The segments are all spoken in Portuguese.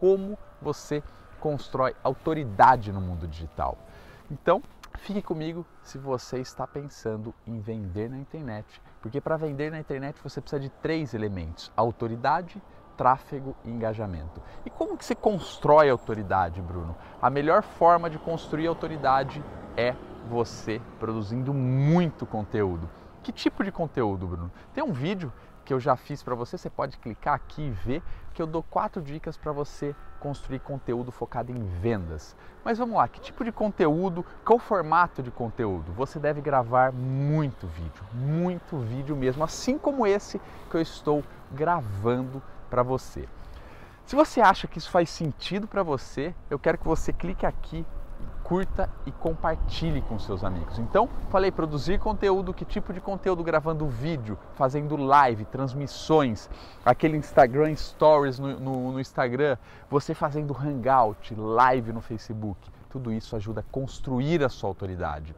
como você constrói autoridade no mundo digital. Então, fique comigo se você está pensando em vender na internet, porque para vender na internet você precisa de três elementos: autoridade, tráfego e engajamento. E como que se constrói autoridade, Bruno? A melhor forma de construir autoridade é você produzindo muito conteúdo. Que tipo de conteúdo, Bruno? Tem um vídeo que eu já fiz para você, você pode clicar aqui e ver que eu dou quatro dicas para você construir conteúdo focado em vendas. Mas vamos lá, que tipo de conteúdo, qual formato de conteúdo? Você deve gravar muito vídeo, muito vídeo mesmo, assim como esse que eu estou gravando para você. Se você acha que isso faz sentido para você, eu quero que você clique aqui curta e compartilhe com seus amigos. Então, falei produzir conteúdo, que tipo de conteúdo? Gravando vídeo, fazendo live, transmissões, aquele Instagram Stories no, no, no Instagram, você fazendo hangout, live no Facebook. Tudo isso ajuda a construir a sua autoridade.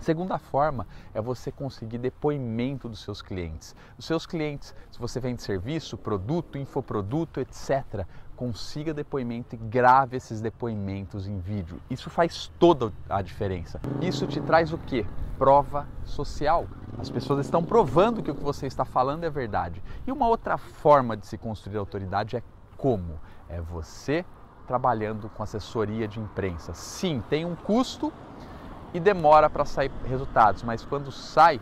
Segunda forma é você conseguir depoimento dos seus clientes. Os seus clientes, se você vende serviço, produto, infoproduto, etc., consiga depoimento e grave esses depoimentos em vídeo. Isso faz toda a diferença. Isso te traz o que? Prova social. As pessoas estão provando que o que você está falando é verdade. E uma outra forma de se construir autoridade é como? É você trabalhando com assessoria de imprensa. Sim, tem um custo e demora para sair resultados, mas quando sai,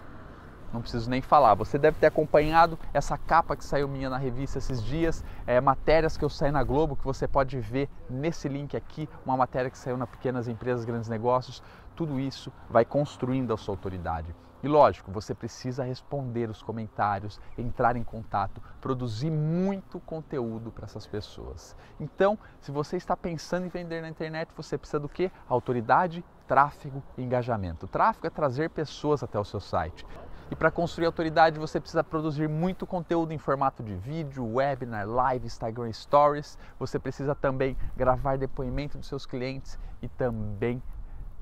não preciso nem falar. Você deve ter acompanhado essa capa que saiu minha na revista esses dias, é, matérias que eu saí na Globo, que você pode ver nesse link aqui, uma matéria que saiu na Pequenas Empresas, Grandes Negócios. Tudo isso vai construindo a sua autoridade. E lógico, você precisa responder os comentários, entrar em contato, produzir muito conteúdo para essas pessoas. Então, se você está pensando em vender na internet, você precisa do que? Autoridade, tráfego e engajamento. O tráfego é trazer pessoas até o seu site. E para construir autoridade, você precisa produzir muito conteúdo em formato de vídeo, webinar, live, Instagram Stories. Você precisa também gravar depoimento dos seus clientes e também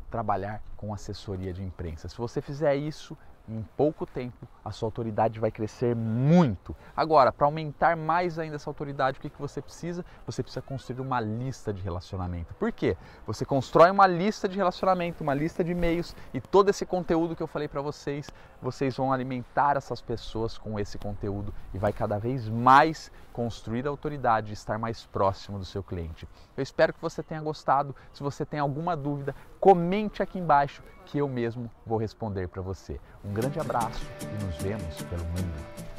trabalhar com assessoria de imprensa. Se você fizer isso, em pouco tempo a sua autoridade vai crescer muito. Agora, para aumentar mais ainda essa autoridade, o que, que você precisa? Você precisa construir uma lista de relacionamento. Por quê? Você constrói uma lista de relacionamento, uma lista de e-mails e todo esse conteúdo que eu falei para vocês, vocês vão alimentar essas pessoas com esse conteúdo e vai cada vez mais construir a autoridade estar mais próximo do seu cliente. Eu espero que você tenha gostado. Se você tem alguma dúvida, comente aqui embaixo que eu mesmo vou responder para você. Um grande abraço e nos vemos pelo mundo.